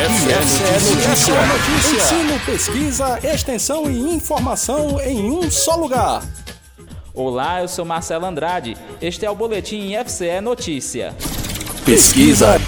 IFCE Notícia. Notícia. Ensino, pesquisa, extensão e informação em um só lugar. Olá, eu sou Marcelo Andrade. Este é o Boletim IFCE Notícia. Pesquisa.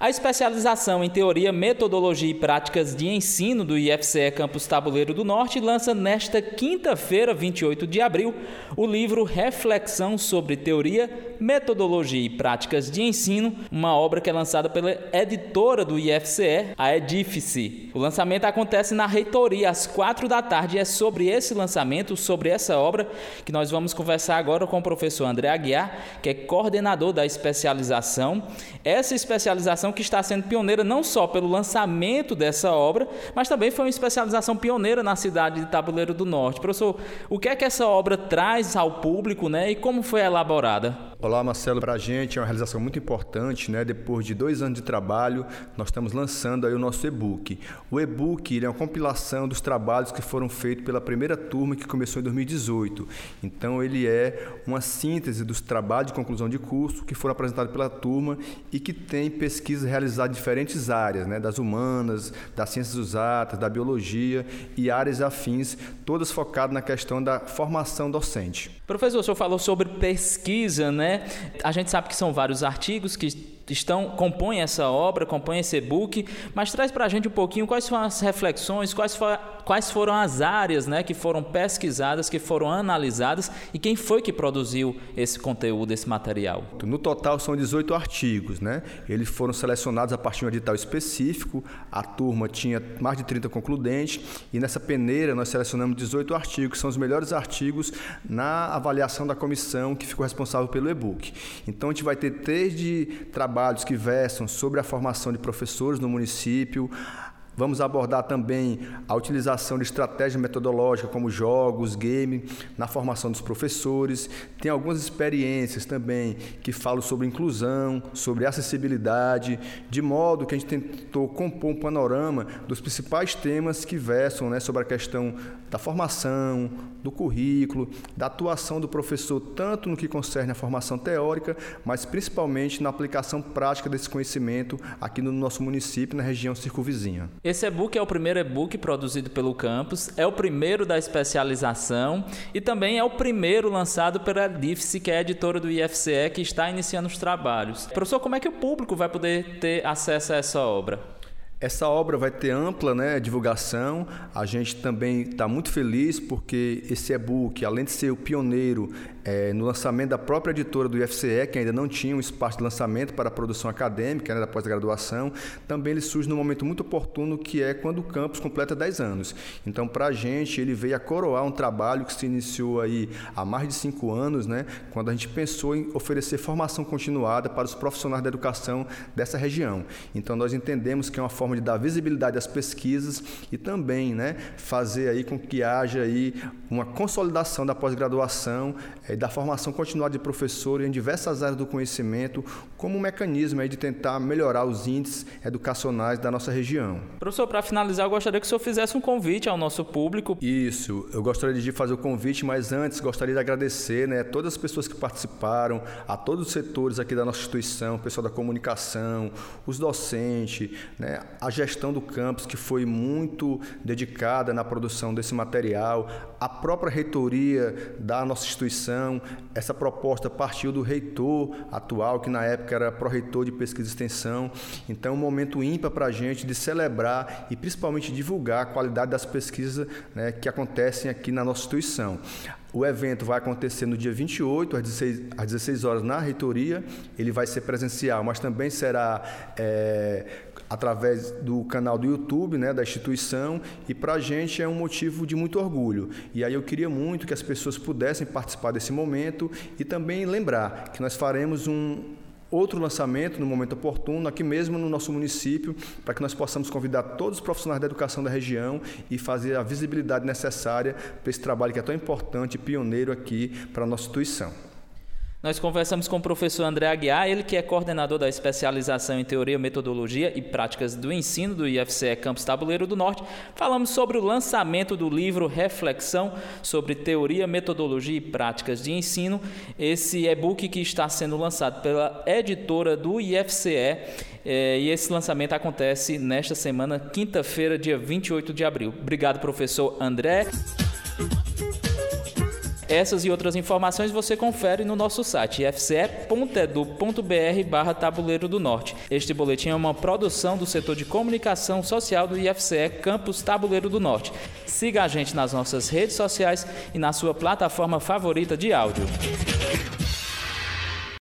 A especialização em Teoria, Metodologia e Práticas de Ensino do IFCE Campus Tabuleiro do Norte lança nesta quinta-feira, 28 de abril, o livro Reflexão sobre Teoria, Metodologia e Práticas de Ensino, uma obra que é lançada pela editora do IFCE, a Edifice. O lançamento acontece na reitoria às quatro da tarde é sobre esse lançamento, sobre essa obra, que nós vamos conversar agora com o professor André Aguiar, que é coordenador da especialização. Essa especialização que está sendo pioneira não só pelo lançamento dessa obra, mas também foi uma especialização pioneira na cidade de Tabuleiro do Norte. Professor, o que é que essa obra traz ao público né, e como foi elaborada? Olá, Marcelo. Para a gente é uma realização muito importante, né? Depois de dois anos de trabalho, nós estamos lançando aí o nosso e-book. O e-book é uma compilação dos trabalhos que foram feitos pela primeira turma que começou em 2018. Então, ele é uma síntese dos trabalhos de conclusão de curso que foram apresentados pela turma e que tem pesquisas realizadas em diferentes áreas, né? Das humanas, das ciências exatas, da biologia e áreas afins, todas focadas na questão da formação docente. Professor, o senhor falou sobre pesquisa, né? Né? A gente sabe que são vários artigos que estão compõem essa obra, compõem esse e-book, mas traz para a gente um pouquinho quais foram as reflexões, quais, for, quais foram as áreas né, que foram pesquisadas, que foram analisadas e quem foi que produziu esse conteúdo, esse material. No total são 18 artigos, né? Eles foram selecionados a partir de um edital específico, a turma tinha mais de 30 concludentes e nessa peneira nós selecionamos 18 artigos, são os melhores artigos na avaliação da comissão que ficou responsável pelo e-book. Então a gente vai ter desde trabalho trabalhos que versam sobre a formação de professores no município, Vamos abordar também a utilização de estratégia metodológica como jogos, game, na formação dos professores. Tem algumas experiências também que falam sobre inclusão, sobre acessibilidade, de modo que a gente tentou compor um panorama dos principais temas que versam né, sobre a questão da formação, do currículo, da atuação do professor, tanto no que concerne a formação teórica, mas principalmente na aplicação prática desse conhecimento aqui no nosso município, na região circunvizinha. Esse e-book é o primeiro e-book produzido pelo campus, é o primeiro da especialização e também é o primeiro lançado pela DIFSE, que é a editora do IFCE, que está iniciando os trabalhos. Professor, como é que o público vai poder ter acesso a essa obra? Essa obra vai ter ampla né, divulgação. A gente também está muito feliz porque esse e-book, além de ser o pioneiro é, no lançamento da própria editora do IFCE, que ainda não tinha um espaço de lançamento para a produção acadêmica né, da pós-graduação, também ele surge num momento muito oportuno que é quando o campus completa 10 anos. Então, para a gente, ele veio a coroar um trabalho que se iniciou aí há mais de 5 anos, né, quando a gente pensou em oferecer formação continuada para os profissionais da educação dessa região. Então, nós entendemos que é uma forma de dar visibilidade às pesquisas e também né, fazer aí com que haja aí uma consolidação da pós-graduação da formação continuada de professor em diversas áreas do conhecimento como um mecanismo de tentar melhorar os índices educacionais da nossa região. Professor, para finalizar, eu gostaria que o senhor fizesse um convite ao nosso público. Isso, eu gostaria de fazer o convite, mas antes gostaria de agradecer né, a todas as pessoas que participaram, a todos os setores aqui da nossa instituição, o pessoal da comunicação, os docentes, né, a gestão do campus, que foi muito dedicada na produção desse material, a própria reitoria da nossa instituição. Essa proposta partiu do reitor atual, que na época era pró-reitor de pesquisa e extensão. Então, é um momento ímpar para a gente de celebrar e principalmente divulgar a qualidade das pesquisas né, que acontecem aqui na nossa instituição. O evento vai acontecer no dia 28, às 16, às 16 horas, na reitoria. Ele vai ser presencial, mas também será é, através do canal do YouTube né, da instituição. E para a gente é um motivo de muito orgulho. E aí eu queria muito que as pessoas pudessem participar desse momento e também lembrar que nós faremos um, outro lançamento no momento oportuno, aqui mesmo no nosso município, para que nós possamos convidar todos os profissionais da educação da região e fazer a visibilidade necessária para esse trabalho que é tão importante e pioneiro aqui para a nossa instituição. Nós conversamos com o professor André Aguiar, ele que é coordenador da especialização em Teoria, Metodologia e Práticas do Ensino do IFCE Campus Tabuleiro do Norte. Falamos sobre o lançamento do livro Reflexão sobre Teoria, Metodologia e Práticas de Ensino. Esse e-book que está sendo lançado pela editora do IFCE É, e esse lançamento acontece nesta semana, quinta-feira, dia 28 de abril. Obrigado, professor André. Essas e outras informações você confere no nosso site ifce.edu.br barra Tabuleiro do Norte. Este boletim é uma produção do setor de comunicação social do IFCE Campus Tabuleiro do Norte. Siga a gente nas nossas redes sociais e na sua plataforma favorita de áudio.